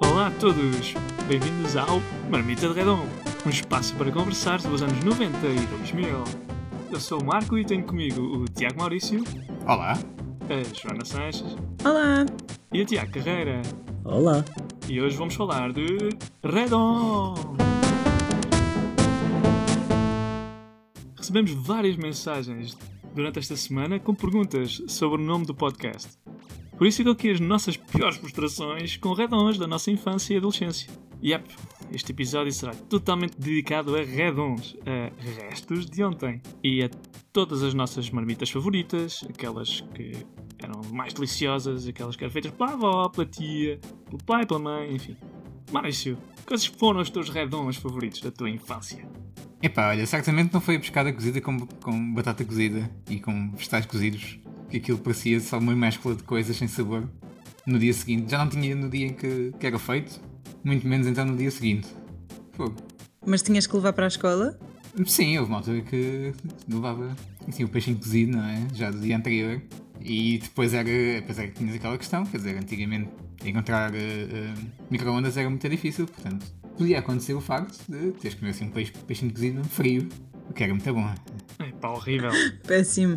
Olá a todos, bem-vindos ao Marmita de Redon, um espaço para conversar sobre os anos 90 e 2000. Eu sou o Marco e tenho comigo o Tiago Maurício, Olá. a Joana Sanches Olá! e o Tiago Carreira. Olá! E hoje vamos falar de Redon! Recebemos várias mensagens durante esta semana com perguntas sobre o nome do podcast. Por isso ficam aqui as nossas piores frustrações com redons da nossa infância e adolescência. Yep, este episódio será totalmente dedicado a redons, a restos de ontem. E a todas as nossas marmitas favoritas, aquelas que eram mais deliciosas, aquelas que eram feitas pela avó, pela tia, pelo pai, pela mãe, enfim. Maurício, quais foram os teus redons favoritos da tua infância? Epá, olha, certamente não foi a pescada cozida com, com batata cozida e com vegetais cozidos, que aquilo parecia só uma mescla de coisas sem sabor. No dia seguinte, já não tinha no dia em que, que era feito, muito menos então no dia seguinte. Fogo. Mas tinhas que levar para a escola? Sim, houve uma altura que levava assim, o peixinho cozido, não é? Já do dia anterior. E depois era, depois era que tinhas aquela questão, quer dizer, antigamente encontrar eh, eh, micro-ondas era muito difícil, portanto, podia acontecer o facto de teres que comer assim um peixe, peixinho cozido frio, o que era muito bom. Pá, horrível. Péssimo.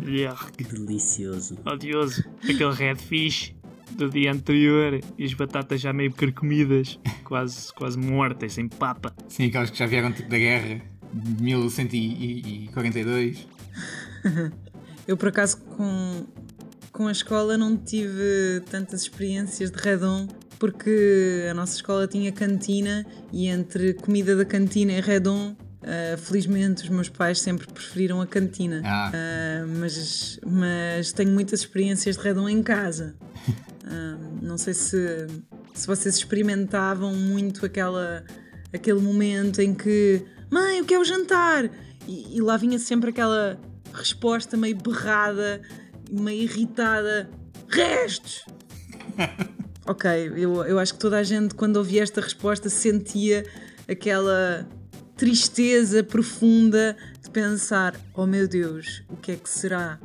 Que delicioso! odioso. Aquele redfish do dia anterior e as batatas já meio carcomidas, quase, quase mortas, sem papa. Sim, aquelas que já vieram tipo da guerra, de 1142. Eu, por acaso, com, com a escola não tive tantas experiências de redon, porque a nossa escola tinha cantina e entre comida da cantina e redon, ah, felizmente os meus pais sempre preferiram a cantina. Ah, Ah, mas, mas tenho muitas experiências de redon em casa. Ah, não sei se, se vocês experimentavam muito aquela, aquele momento em que Mãe, o que é o jantar? E, e lá vinha sempre aquela resposta meio berrada, meio irritada: Restos! ok, eu, eu acho que toda a gente, quando ouvia esta resposta, sentia aquela tristeza profunda de pensar: Oh meu Deus, o que é que será?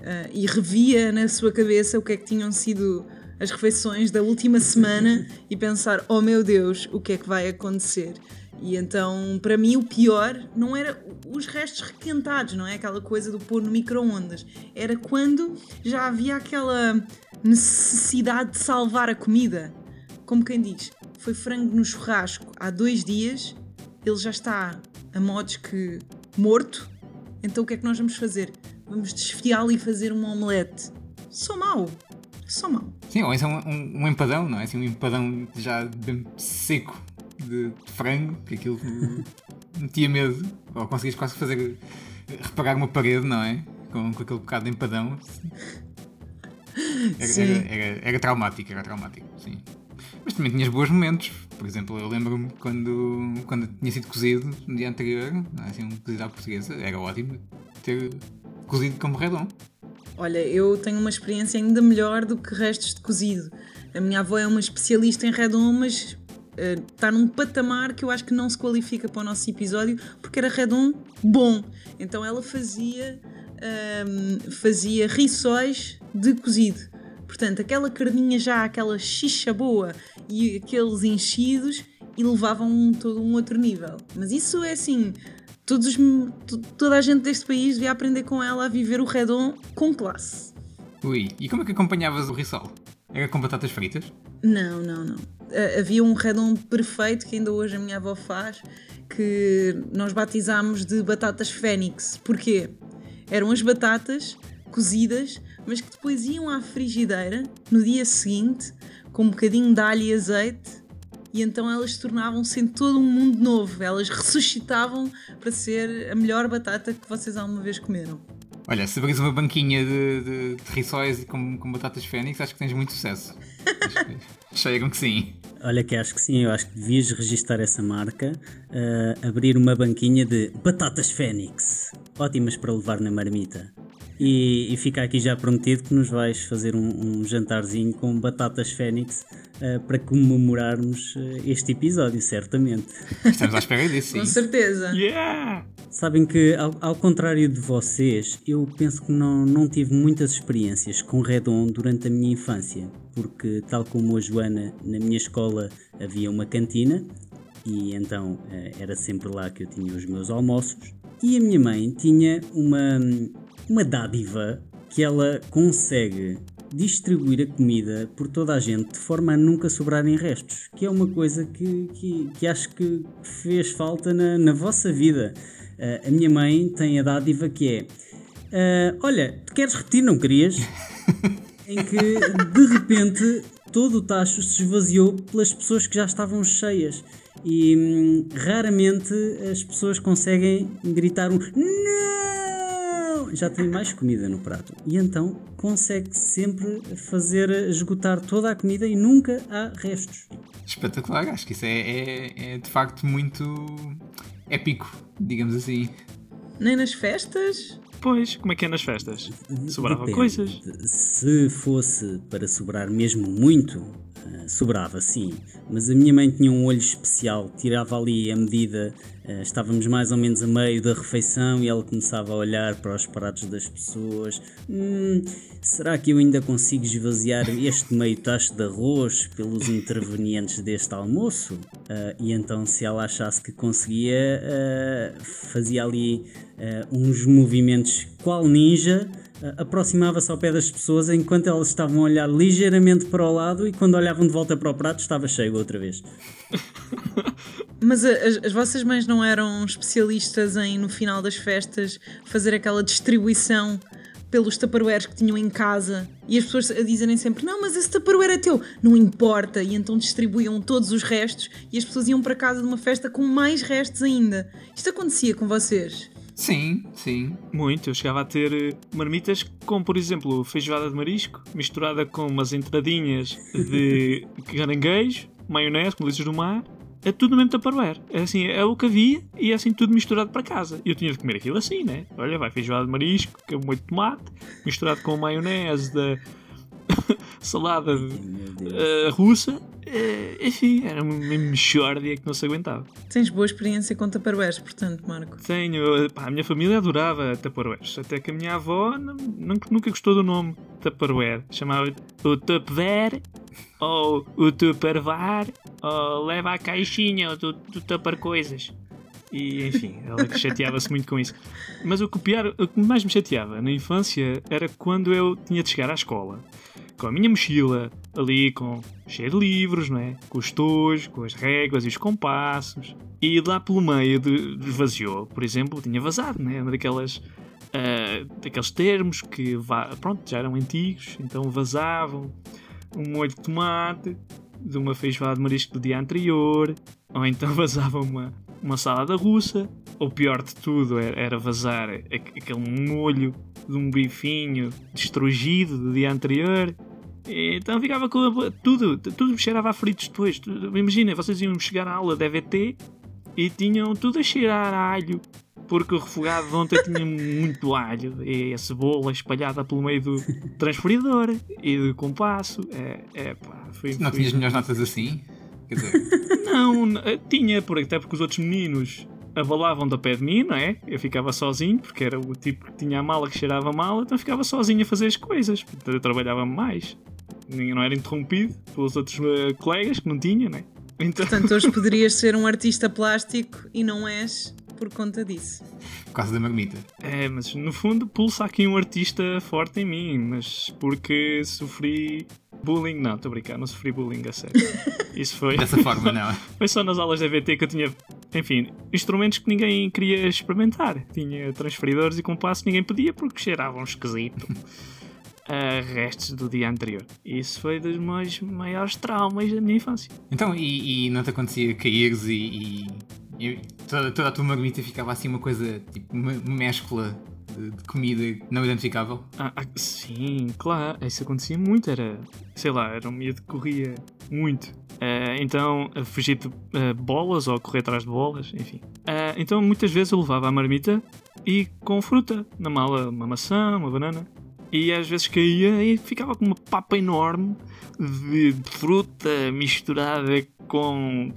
Ah, e revia na sua cabeça o que é que tinham sido as refeições da última semana e pensar: oh meu Deus, o que é que vai acontecer? E então, para mim, o pior não era os restos requentados, não é? Aquela coisa do pôr no micro-ondas. Era quando já havia aquela necessidade de salvar a comida. Como quem diz, foi frango no churrasco há dois dias, ele já está a modos que morto, então o que é que nós vamos fazer? Vamos desfiá-lo e fazer um omelete. Só mau. Só mau. sim, ou então um, um empadão, não é? Assim, um empadão já bem seco de, de frango, que aquilo metia medo. Ou conseguias quase fazer reparar uma parede, não é? Com, com aquele bocado de empadão. Era, Sim. era, era, era traumático, era traumático, sim. Mas também tinhas bons momentos. Por exemplo, eu lembro-me quando, quando tinha sido cozido no dia anterior, assim, um cozido à portuguesa, era ótimo ter cozido como redom. Olha, eu tenho uma experiência ainda melhor do que restos de cozido. A minha avó é uma especialista em redom, mas eh, está num patamar que eu acho que não se qualifica para o nosso episódio, porque era redom bom. Então ela fazia, ahm, fazia rissóis de cozido. Portanto, aquela carninha já, aquela xixa boa e aqueles enchidos e levavam um, todo um outro nível. Mas isso é assim, todos os- to- toda a gente deste país devia aprender com ela a viver o redom com classe. Ui, e como é que acompanhavas o rissol? Era com batatas fritas? Não, não, não. Havia um redom perfeito que ainda hoje a minha avó faz, que nós batizámos de batatas fênix. Porquê? Eram as batatas cozidas, mas que depois iam à frigideira no dia seguinte com um bocadinho de alho e azeite e então elas tornavam-se em todo um mundo novo. Elas ressuscitavam para ser a melhor batata que vocês alguma vez comeram. Olha, se abris uma banquinha de, de, de rissóis com, com batatas fênix, acho que tens muito sucesso. Chegam que sim. Olha que acho que sim, eu acho que devias registar essa marca, eh, abrir uma banquinha de batatas Fênix, ótimas para levar na marmita. E, e fica aqui já prometido que nos vais fazer um, um jantarzinho com batatas Fênix uh, para comemorarmos uh, este episódio, certamente. Estamos à espera disso, sim. Com certeza. Yeah! Sabem que, ao, ao, contrário de vocês, eu penso que não, não tive muitas experiências com Redon durante a minha infância, porque, tal como a Joana, na minha escola havia uma cantina e então uh, era sempre lá que eu tinha os meus almoços. E a minha mãe tinha uma, uma dádiva que ela consegue distribuir a comida por toda a gente de forma a nunca sobrarem restos, que é uma coisa que, que, que acho que fez falta na, na vossa vida. Uh, a minha mãe tem a dádiva que é: uh, Olha, tu queres repetir, não querias? em que de repente todo o tacho se esvaziou pelas pessoas que já estavam cheias e hum, raramente as pessoas conseguem gritar um não! Já tem mais comida no prato e então consegue sempre fazer esgotar toda a comida e nunca há restos. Espetacular, acho que isso é, é, é de facto muito épico, digamos assim. Nem nas festas? Pois, como é que é nas festas? Sobrava coisas. Se fosse para sobrar mesmo muito, sobrava sim. Mas a minha mãe tinha um olho especial, tirava ali a medida. Uh, estávamos mais ou menos a meio da refeição e ela começava a olhar para os pratos das pessoas. Hum, será que eu ainda consigo esvaziar este meio tacho de arroz pelos intervenientes deste almoço? Uh, e então, se ela achasse que conseguia, fazia ali uns movimentos qual ninja aproximava-se ao pé das pessoas enquanto elas estavam a olhar ligeiramente para o lado e quando olhavam de volta para o prato estava cheio outra vez. Mas as, as, vossas mães não eram especialistas em, no final das festas, fazer aquela distribuição pelos tupperwares que tinham em casa e as pessoas a dizerem sempre: Não, mas esse tupperware é teu, não importa. E então distribuíam todos os restos e as pessoas iam para casa de uma festa com mais restos ainda. Isto acontecia com vocês? Sim, sim. Muito. Eu chegava a ter eh, marmitas com, por exemplo, feijoada de marisco, misturada com umas entradinhas de caranguejo, maionese, com do mar. É tudo no mesmo tupperware. É assim, é o que havia e é assim tudo misturado para casa. E eu tinha de comer aquilo assim, né? Olha, vai feijoada de marisco, que é muito tomate, misturado com maionese da salada uh, russa é, enfim, era uma mexórdia que não se aguentava. Tens boa experiência com Tupperwares, portanto, Marco? Tenho. Pá, a minha família adorava Tupperwares. Até que a minha avó nunca gostou do nome Tupperware. Chamava o Tupperware ou o Tupperware ou leva a caixinha do, do Tupper Coisas. E enfim, ela chateava-se muito com isso. Mas o que, pior, o que mais me chateava na infância era quando eu tinha de chegar à escola com a minha mochila ali com cheia de livros, não é? Com os tojos, com as réguas e os compassos. E lá pelo meio de, de vazio, por exemplo, tinha vazado, né? Uma daquelas uh, daqueles termos que pronto, já eram antigos, então vazavam um molho de tomate de uma feijoada de marisco do dia anterior, ou então vazava uma, uma salada russa, ou pior de tudo era, era vazar aquele molho de um bifinho destruído do dia anterior. Então ficava com tudo, tudo me cheirava a fritos depois. Imagina, vocês iam chegar à aula de EVT e tinham tudo a cheirar a alho, porque o refogado de ontem tinha muito alho e a cebola espalhada pelo meio do transferidor e do compasso. É, é pá, foi, Não foi... tinhas melhores notas assim? Quer dizer... não, tinha, até porque os outros meninos abalavam da pé de mim, não é? Eu ficava sozinho, porque era o tipo que tinha a mala que cheirava mal, então ficava sozinho a fazer as coisas. Eu trabalhava mais. Não era interrompido pelos outros uh, colegas que não tinha, não é? Então... Portanto, hoje poderias ser um artista plástico e não és por conta disso. Por causa da marmita. É, mas no fundo pulsa aqui um artista forte em mim, mas porque sofri bullying. Não, estou a brincar, não sofri bullying a sério. Isso foi. Dessa forma, não. foi só nas aulas da VT que eu tinha, enfim, instrumentos que ninguém queria experimentar. Tinha transferidores e compassos que ninguém podia porque cheiravam esquisito. A restos do dia anterior. Isso foi dos meus maiores traumas da minha infância. Então, e, e não te acontecia caíres e, e, e toda, toda, a tua marmita ficava assim uma coisa, tipo uma mescla de, de comida não identificável? Ah, ah, sim, claro, isso acontecia muito, era, sei lá, era um medo que corria muito. Uh, então, a fugir de uh, bolas ou correr atrás de bolas, enfim. Uh, então, muitas vezes eu levava a marmita e com fruta na mala, uma maçã, uma banana. E às vezes caía e ficava com uma papa enorme de fruta misturada com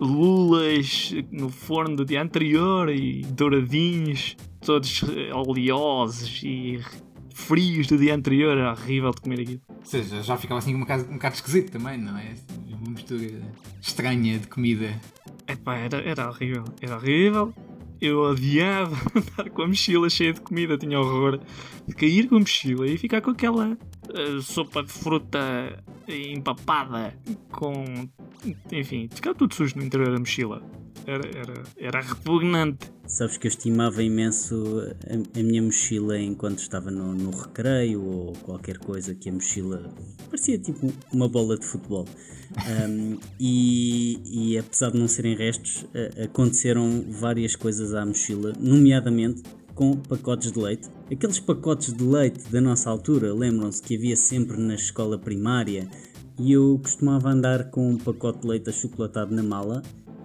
lulas no forno do dia anterior e douradinhos, todos oleosos e frios do dia anterior. Era horrível de comer aquilo. Ou seja, já ficava assim um bocado, um bocado esquisito também, não é? Uma mistura estranha de comida. Epá, era, era horrível. Era horrível. Eu odiava andar com a mochila cheia de comida, tinha horror de cair com a mochila e ficar com aquela uh, sopa de fruta empapada com. Enfim, ficar tudo sujo no interior da mochila. Era, era, era repugnante. Sabes que eu estimava imenso a, a minha mochila enquanto estava no, no, recreio ou qualquer coisa que a mochila parecia tipo uma bola de futebol. Um, e, e, apesar de não serem restos, aconteceram várias coisas à mochila, nomeadamente com pacotes de leite. Aqueles pacotes de leite da nossa altura, lembram-se que havia sempre na escola primária e eu costumava andar com um pacote de leite achocolatado na mala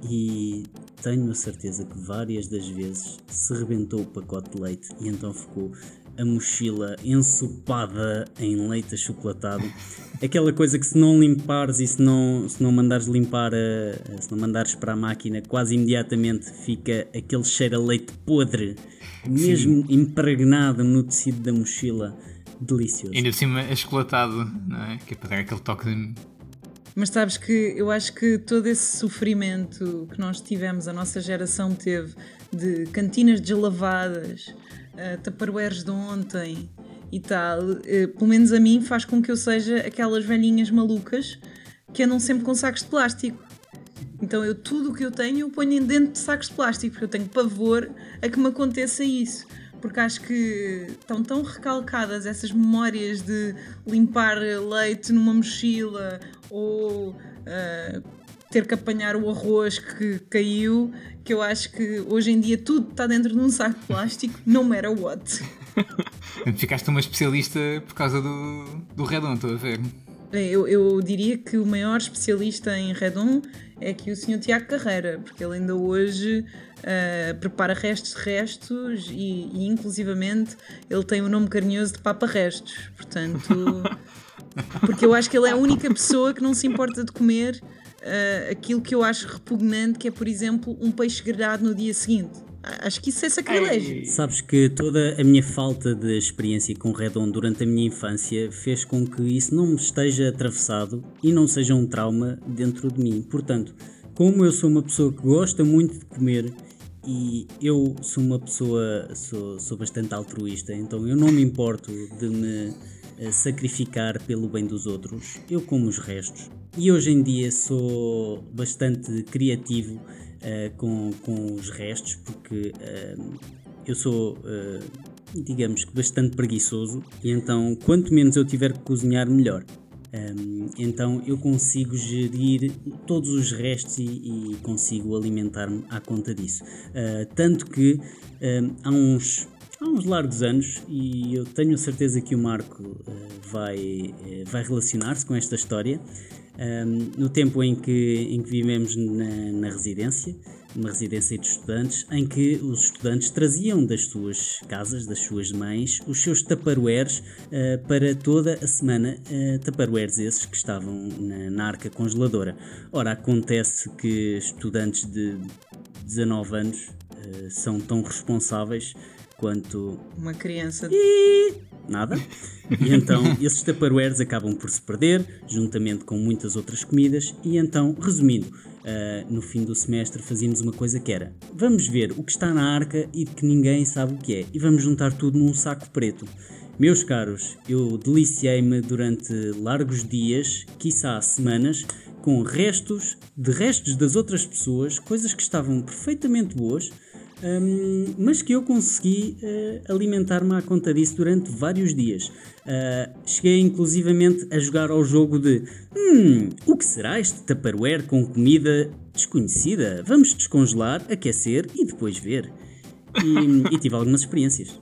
e tenho a certeza que várias das vezes se rebentou o pacote de leite e então ficou a mochila ensopada em leite achocolatado. Aquela coisa que se não limpares e se não, se não mandares limpar, a, se não mandares para a máquina, quase imediatamente fica aquele cheiro a leite podre, mesmo Sim. impregnado no tecido da mochila. Delicioso. Ainda por cima achocolatado, não é? Que é para dar aquele toque de mas sabes que eu acho que todo esse sofrimento que nós tivemos, a nossa geração teve, de cantinas deslavadas, uh, de ontem e tal, uh, pelo menos a mim faz com que eu seja aquelas velhinhas malucas que andam sempre com sacos de plástico. Então eu tudo o que eu tenho eu ponho dentro de sacos de plástico, porque eu tenho pavor a que me aconteça isso porque acho que estão tão recalcadas essas memórias de limpar leite numa mochila ou uh, ter que apanhar o arroz que caiu, que eu acho que hoje em dia tudo está dentro de um saco de plástico, no matter what. Ficaste uma especialista por causa do, do Redon, estou a ver. Eu, eu diria que o maior especialista em Redon é que o Sr. Tiago Carreira, porque ele ainda hoje uh, prepara restos de restos e, e, inclusivamente, ele tem o nome carinhoso de Papa Restos. Portanto, porque eu acho que ele é a única pessoa que não se importa de comer uh, aquilo que eu acho repugnante, que é, por exemplo, um peixe grelhado no dia seguinte. Acho que isso é sacrilégio. Sabes que toda a minha falta de experiência com Redon durante a minha infância fez com que isso não me esteja atravessado e não seja um trauma dentro de mim. Portanto, como eu sou uma pessoa que gosta muito de comer e eu sou uma pessoa, sou, sou bastante altruísta, então eu não me importo de me eh, sacrificar pelo bem dos outros, eu como os restos. E hoje em dia sou bastante criativo uh, com, com os restos, porque uh, eu sou, uh, digamos que, bastante preguiçoso, e então quanto menos eu tiver que cozinhar, melhor. Um, então eu consigo gerir todos os restos e, e consigo alimentar-me à conta disso. Uh, tanto que um, há, uns, há uns largos anos, e eu tenho a certeza que o Marco uh, vai, uh, vai relacionar-se com esta história, um, no tempo em que, em que vivemos na, na residência, uma residência de estudantes, em que os estudantes traziam das suas casas, das suas mães, os seus taparoeiros uh, para toda a semana, uh, taparoeiros esses que estavam na, na arca congeladora. Ora, acontece que estudantes de 19 anos uh, são tão responsáveis quanto. Uma criança. E... Nada. E então esses taparoeiros acabam por se perder, juntamente com muitas outras comidas, e então, resumindo, uh, no fim do semestre fazíamos uma coisa que era: vamos ver o que está na arca e que ninguém sabe o que é, e vamos juntar tudo num saco preto. Meus caros, eu deliciei-me durante largos dias, quiçá semanas, com restos de restos das outras pessoas, coisas que estavam perfeitamente boas, um, mas que eu consegui uh, alimentar-me à conta disso durante vários dias. Uh, cheguei inclusivamente a jogar ao jogo de hum, o que será este Tupperware com comida desconhecida? Vamos descongelar, aquecer e depois ver. E, e tive algumas experiências.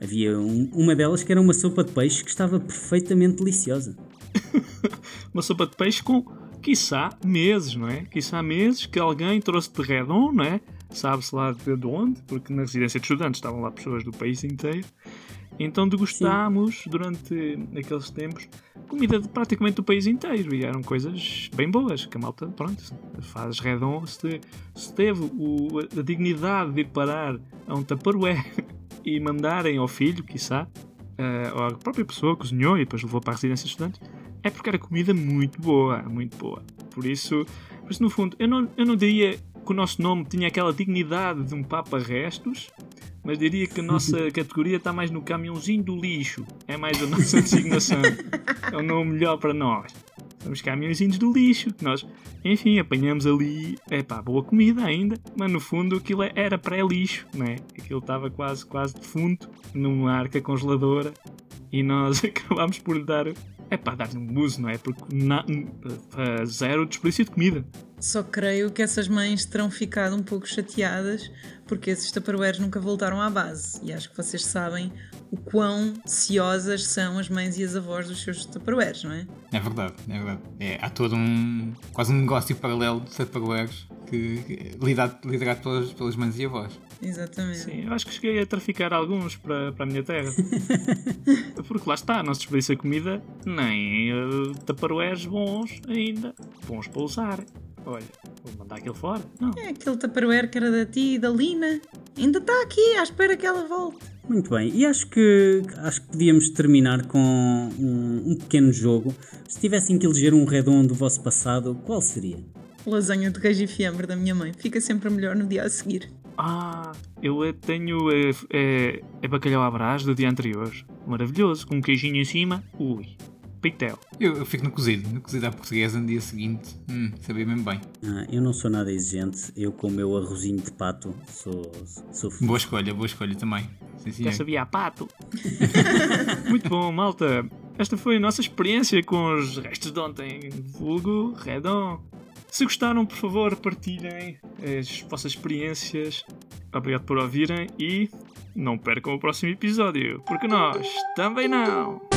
Havia um, uma delas que era uma sopa de peixe que estava perfeitamente deliciosa. uma sopa de peixe com, quiçá, meses, não é? Quiçá meses que alguém trouxe de redon, não é? Sabe-se lá de onde, porque na residência de estudantes estavam lá pessoas do país inteiro. Então degustámos durante aqueles tempos comida de praticamente do país inteiro e eram coisas bem boas que a malta, pronto, faz redon se, se teve o, a dignidade de ir parar a um tupperware e mandarem ao filho, quiçá, uh, ou à própria pessoa que cozinhou e depois levou para a residência de estudantes, é porque era comida muito boa, muito boa. Por isso, por isso no fundo, eu não, eu não diria que o nosso nome tinha aquela dignidade de um Papa Restos, mas diria que a nossa categoria está mais no caminhãozinho do lixo. É mais a nossa designação. É o nome melhor para nós. Somos caminhõezinhos do lixo. Nós, enfim, apanhamos ali, é pá, boa comida ainda, mas no fundo aquilo era pré-lixo, né? Aquilo estava quase, quase defunto numa arca congeladora e nós acabámos por lhe dar é para dar-lhe um uso, não é? Porque na, uh, zero desperdício de comida. Só creio que essas mães terão ficado um pouco chateadas porque esses tupperwares nunca voltaram à base. E acho que vocês sabem o quão ciosas são as mães e as avós dos seus tupperwares, não é? É verdade, é verdade. É, há todo um. quase um negócio paralelo de tupperwares que, que liderado, liderado pelas, pelas mães e avós. Exatamente. Sim, eu acho que cheguei a traficar alguns para, para a minha terra. Porque lá está, não se desperdiça comida, nem uh, tupperwares bons ainda, bons para usar. Olha, vou mandar aquilo fora. Não. É aquele tupperware que era da ti e da Lina. Ainda está aqui, à espera que ela volte. Muito bem, e acho que acho que podíamos terminar com um, um pequeno jogo. Se tivessem que eleger um redondo do vosso passado, qual seria? Lasanha de queijo e fiambre da minha mãe. Fica sempre melhor no dia a seguir. Ah, eu tenho é, é, é bacalhau à brás do dia anterior. Maravilhoso, com um queijinho em cima. Ui, pitel. Eu, eu, fico no cozido, no cozido à portuguesa no dia seguinte. Hum, sabia mesmo bem. Ah, eu não sou nada exigente. Eu com o meu arrozinho de pato sou, sou Boa escolha, boa escolha também. Sim, Já sabia a pato. Muito bom, malta. Esta foi a nossa experiência com os restos de ontem. Vulgo, Redon. Se gostaram, por favor, partilhem as vossas experiências. Obrigado por ouvirem e não percam o próximo episódio, porque nós também não!